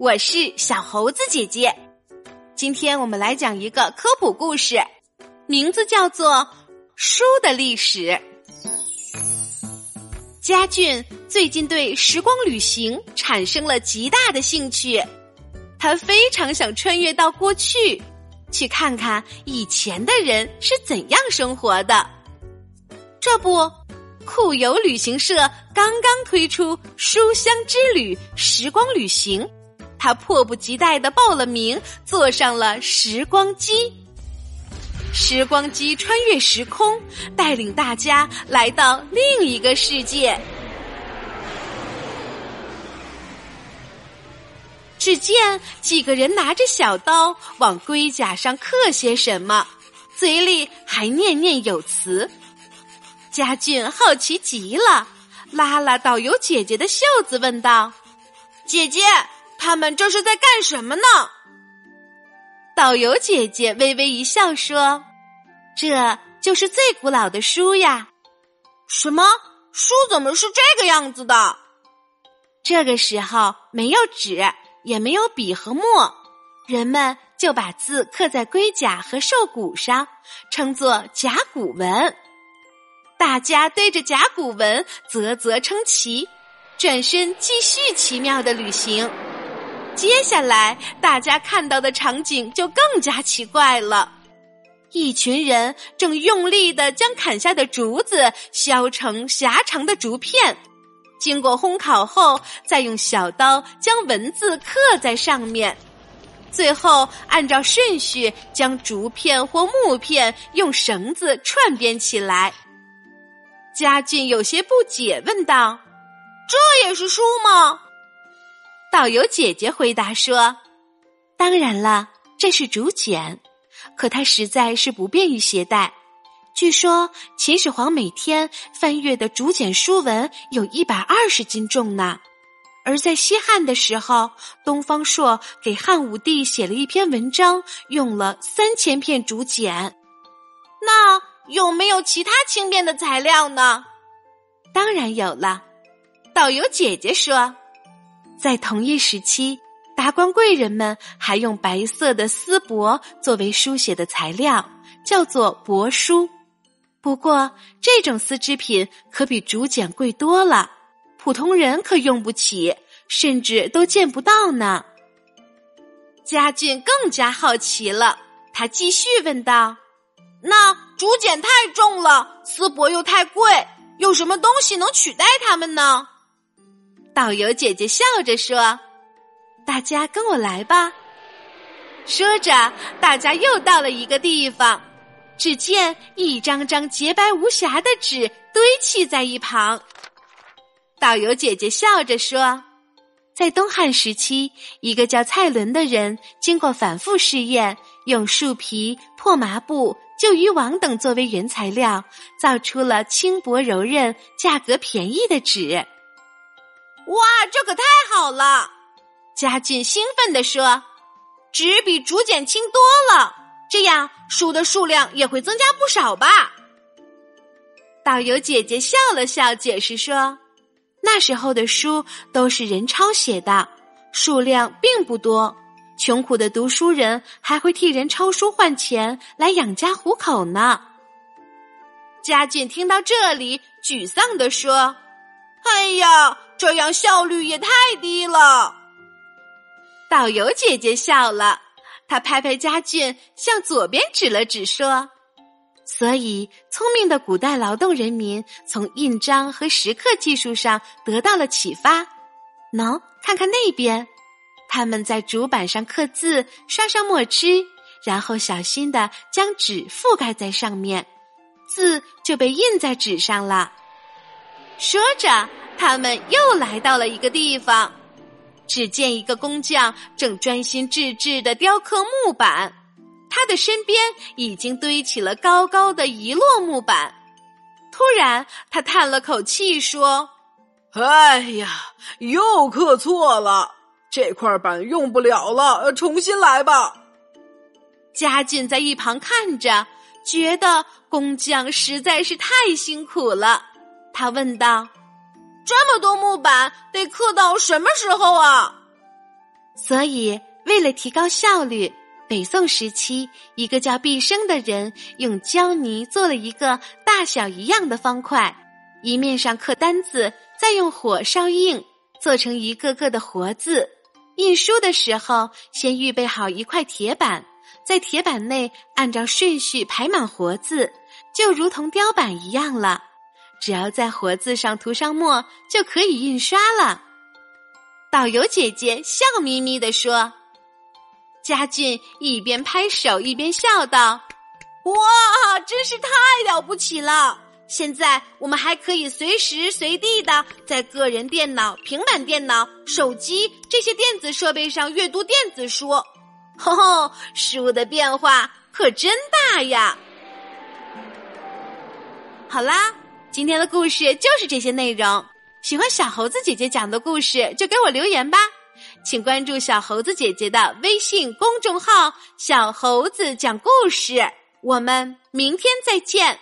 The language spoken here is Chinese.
我是小猴子姐姐。今天我们来讲一个科普故事，名字叫做《书的历史》。家俊最近对时光旅行产生了极大的兴趣，他非常想穿越到过去，去看看以前的人是怎样生活的。这不，酷游旅行社刚刚推出“书香之旅”时光旅行，他迫不及待的报了名，坐上了时光机。时光机穿越时空，带领大家来到另一个世界。只见几个人拿着小刀往龟甲上刻些什么，嘴里还念念有词。家俊好奇极了，拉拉导游姐姐的袖子，问道：“姐姐，他们这是在干什么呢？”导游姐姐微微一笑说：“这就是最古老的书呀。”“什么书？怎么是这个样子的？”这个时候没有纸，也没有笔和墨，人们就把字刻在龟甲和兽骨上，称作甲骨文。大家对着甲骨文啧啧称奇，转身继续奇妙的旅行。接下来，大家看到的场景就更加奇怪了。一群人正用力的将砍下的竹子削成狭长的竹片，经过烘烤后，再用小刀将文字刻在上面，最后按照顺序将竹片或木片用绳子串编起来。嘉俊有些不解，问道：“这也是书吗？”导游姐姐回答说：“当然了，这是竹简，可它实在是不便于携带。据说秦始皇每天翻阅的竹简书文有一百二十斤重呢。而在西汉的时候，东方朔给汉武帝写了一篇文章，用了三千片竹简。那……”有没有其他轻便的材料呢？当然有了。导游姐姐说，在同一时期，达官贵人们还用白色的丝帛作为书写的材料，叫做帛书。不过，这种丝织品可比竹简贵多了，普通人可用不起，甚至都见不到呢。家俊更加好奇了，他继续问道。那竹简太重了，丝帛又太贵，有什么东西能取代它们呢？导游姐姐笑着说：“大家跟我来吧。”说着，大家又到了一个地方，只见一张张洁白无瑕的纸堆砌在一旁。导游姐姐笑着说：“在东汉时期，一个叫蔡伦的人，经过反复试验，用树皮、破麻布。”旧渔网等作为原材料，造出了轻薄柔韧、价格便宜的纸。哇，这可太好了！家俊兴奋地说：“纸比竹简轻多了，这样书的数量也会增加不少吧？”导游姐姐笑了笑，解释说：“那时候的书都是人抄写的，数量并不多。”穷苦的读书人还会替人抄书换钱来养家糊口呢。家俊听到这里，沮丧地说：“哎呀，这样效率也太低了。”导游姐姐笑了，她拍拍家俊，向左边指了指，说：“所以，聪明的古代劳动人民从印章和石刻技术上得到了启发。喏，看看那边。”他们在竹板上刻字，刷上墨汁，然后小心的将纸覆盖在上面，字就被印在纸上了。说着，他们又来到了一个地方，只见一个工匠正专心致志的雕刻木板，他的身边已经堆起了高高的一摞木板。突然，他叹了口气说：“哎呀，又刻错了。”这块板用不了了，重新来吧。嘉俊在一旁看着，觉得工匠实在是太辛苦了。他问道：“这么多木板得刻到什么时候啊？”所以，为了提高效率，北宋时期，一个叫毕生的人用胶泥做了一个大小一样的方块，一面上刻单字，再用火烧硬，做成一个个的活字。印书的时候，先预备好一块铁板，在铁板内按照顺序排满活字，就如同雕版一样了。只要在活字上涂上墨，就可以印刷了。导游姐姐笑眯眯地说：“嘉俊一边拍手一边笑道：‘哇，真是太了不起了！现在我们还可以随时随地的在个人电脑、平板电脑、手机这些电子设备上阅读电子书。吼吼，事物的变化可真大呀！’好啦，今天的故事就是这些内容。”喜欢小猴子姐姐讲的故事，就给我留言吧，请关注小猴子姐姐的微信公众号“小猴子讲故事”。我们明天再见。